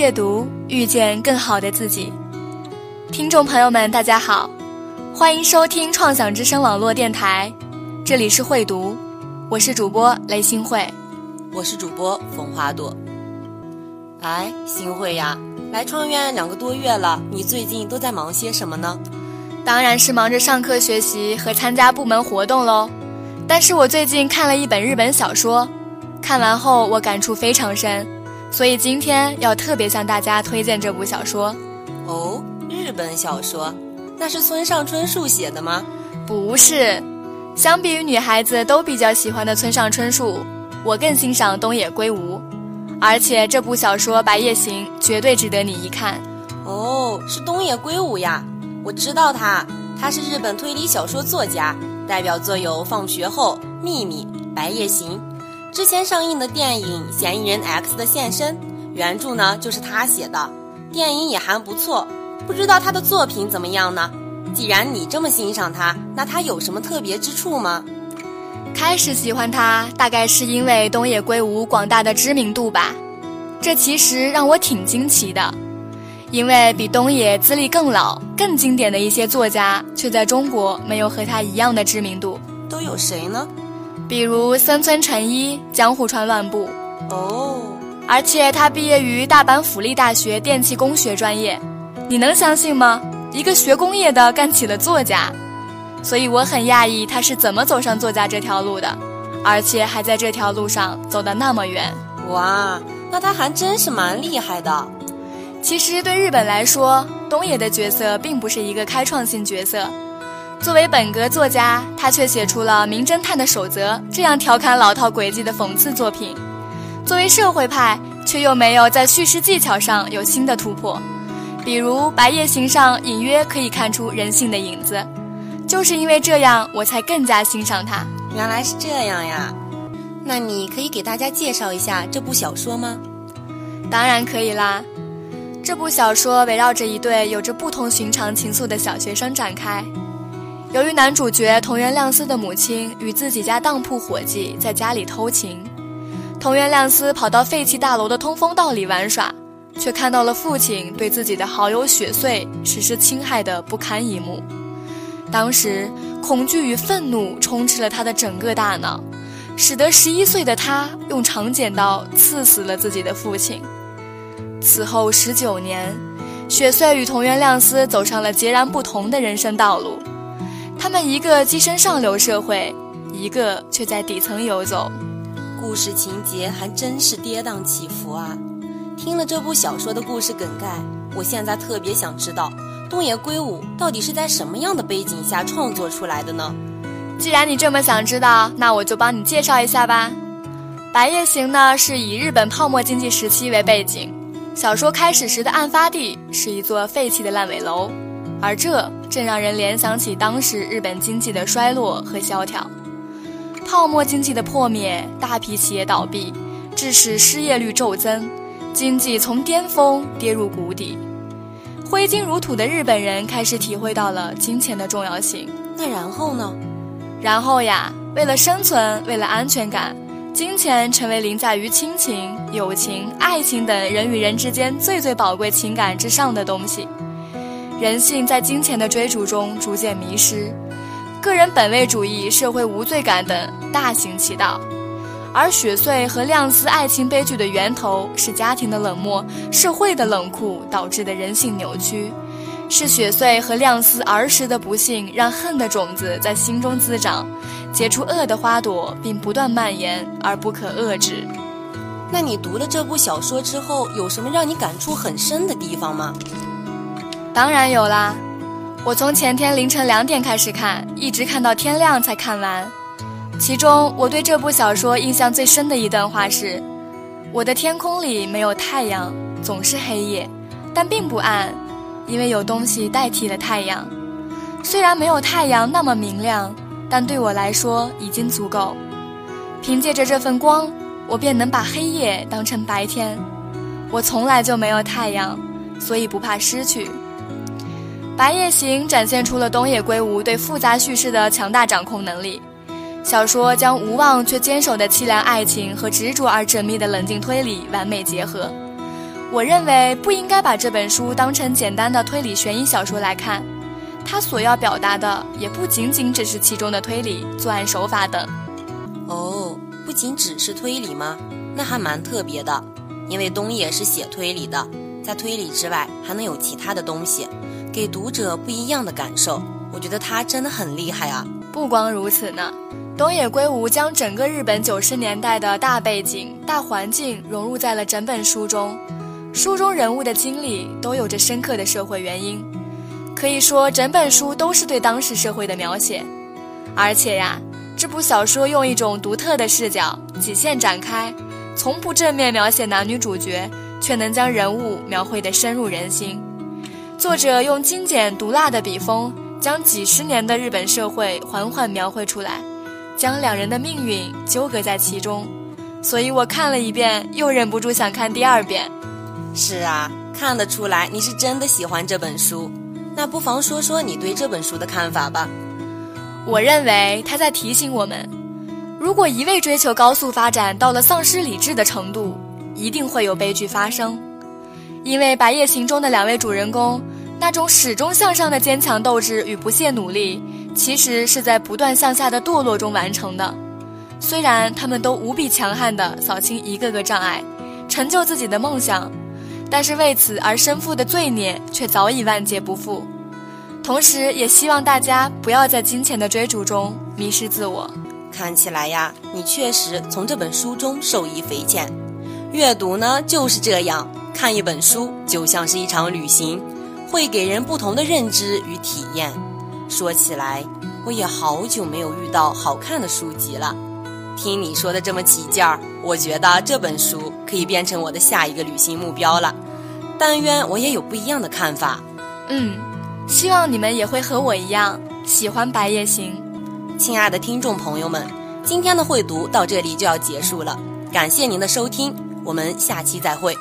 阅读，遇见更好的自己。听众朋友们，大家好，欢迎收听创想之声网络电台，这里是会读，我是主播雷新慧，我是主播冯花朵。哎，新慧呀，来创院两个多月了，你最近都在忙些什么呢？当然是忙着上课学习和参加部门活动喽。但是我最近看了一本日本小说，看完后我感触非常深，所以今天要特别向大家推荐这部小说。哦，日本小说，那是村上春树写的吗？不是，相比于女孩子都比较喜欢的村上春树，我更欣赏东野圭吾，而且这部小说《白夜行》绝对值得你一看。哦，是东野圭吾呀，我知道他，他是日本推理小说作家。代表作有《放学后》《秘密》《白夜行》，之前上映的电影《嫌疑人 X 的现身》，原著呢就是他写的，电影也还不错。不知道他的作品怎么样呢？既然你这么欣赏他，那他有什么特别之处吗？开始喜欢他，大概是因为东野圭吾广大的知名度吧。这其实让我挺惊奇的。因为比东野资历更老、更经典的一些作家，却在中国没有和他一样的知名度。都有谁呢？比如森村诚一，《江户川乱步》哦。而且他毕业于大阪府立大学电气工学专业，你能相信吗？一个学工业的干起了作家，所以我很讶异他是怎么走上作家这条路的，而且还在这条路上走得那么远。哇，那他还真是蛮厉害的。其实对日本来说，东野的角色并不是一个开创性角色。作为本格作家，他却写出了《名侦探的守则》这样调侃老套轨迹的讽刺作品；作为社会派，却又没有在叙事技巧上有新的突破。比如《白夜行》上隐约可以看出人性的影子。就是因为这样，我才更加欣赏他。原来是这样呀！那你可以给大家介绍一下这部小说吗？当然可以啦。这部小说围绕着一对有着不同寻常情愫的小学生展开。由于男主角桐原亮司的母亲与自己家当铺伙计在家里偷情，桐原亮司跑到废弃大楼的通风道里玩耍，却看到了父亲对自己的好友雪穗实施侵害的不堪一幕。当时，恐惧与愤怒充斥了他的整个大脑，使得十一岁的他用长剪刀刺死了自己的父亲。此后十九年，雪穗与桐原亮司走上了截然不同的人生道路。他们一个跻身上流社会，一个却在底层游走。故事情节还真是跌宕起伏啊！听了这部小说的故事梗概，我现在特别想知道东野圭吾到底是在什么样的背景下创作出来的呢？既然你这么想知道，那我就帮你介绍一下吧。《白夜行》呢，是以日本泡沫经济时期为背景。小说开始时的案发地是一座废弃的烂尾楼，而这正让人联想起当时日本经济的衰落和萧条。泡沫经济的破灭，大批企业倒闭，致使失业率骤增，经济从巅峰跌入谷底。挥金如土的日本人开始体会到了金钱的重要性。那然后呢？然后呀，为了生存，为了安全感。金钱成为凌驾于亲情、友情、爱情等人与人之间最最宝贵情感之上的东西。人性在金钱的追逐中逐渐迷失，个人本位主义、社会无罪感等大行其道。而雪穗和亮司爱情悲剧的源头是家庭的冷漠、社会的冷酷导致的人性扭曲。是雪穗和亮司儿时的不幸，让恨的种子在心中滋长，结出恶的花朵，并不断蔓延而不可遏制。那你读了这部小说之后，有什么让你感触很深的地方吗？当然有啦，我从前天凌晨两点开始看，一直看到天亮才看完。其中，我对这部小说印象最深的一段话是：“我的天空里没有太阳，总是黑夜，但并不暗。”因为有东西代替了太阳，虽然没有太阳那么明亮，但对我来说已经足够。凭借着这份光，我便能把黑夜当成白天。我从来就没有太阳，所以不怕失去。《白夜行》展现出了东野圭吾对复杂叙事的强大掌控能力。小说将无望却坚守的凄凉爱情和执着而缜密的冷静推理完美结合。我认为不应该把这本书当成简单的推理悬疑小说来看，它所要表达的也不仅仅只是其中的推理、作案手法等。哦，不仅只是推理吗？那还蛮特别的，因为东野是写推理的，在推理之外还能有其他的东西，给读者不一样的感受。我觉得他真的很厉害啊！不光如此呢，东野圭吾将整个日本九十年代的大背景、大环境融入在了整本书中。书中人物的经历都有着深刻的社会原因，可以说整本书都是对当时社会的描写。而且呀，这部小说用一种独特的视角，几线展开，从不正面描写男女主角，却能将人物描绘得深入人心。作者用精简毒辣的笔锋，将几十年的日本社会缓缓描绘出来，将两人的命运纠葛在其中。所以我看了一遍，又忍不住想看第二遍。是啊，看得出来你是真的喜欢这本书。那不妨说说你对这本书的看法吧。我认为他在提醒我们，如果一味追求高速发展到了丧失理智的程度，一定会有悲剧发生。因为《白夜行》中的两位主人公，那种始终向上的坚强斗志与不懈努力，其实是在不断向下的堕落中完成的。虽然他们都无比强悍地扫清一个个障碍，成就自己的梦想。但是为此而身负的罪孽却早已万劫不复，同时也希望大家不要在金钱的追逐中迷失自我。看起来呀，你确实从这本书中受益匪浅。阅读呢就是这样，看一本书就像是一场旅行，会给人不同的认知与体验。说起来，我也好久没有遇到好看的书籍了。听你说的这么起劲儿，我觉得这本书可以变成我的下一个旅行目标了。但愿我也有不一样的看法。嗯，希望你们也会和我一样喜欢《白夜行》。亲爱的听众朋友们，今天的会读到这里就要结束了，感谢您的收听，我们下期再会。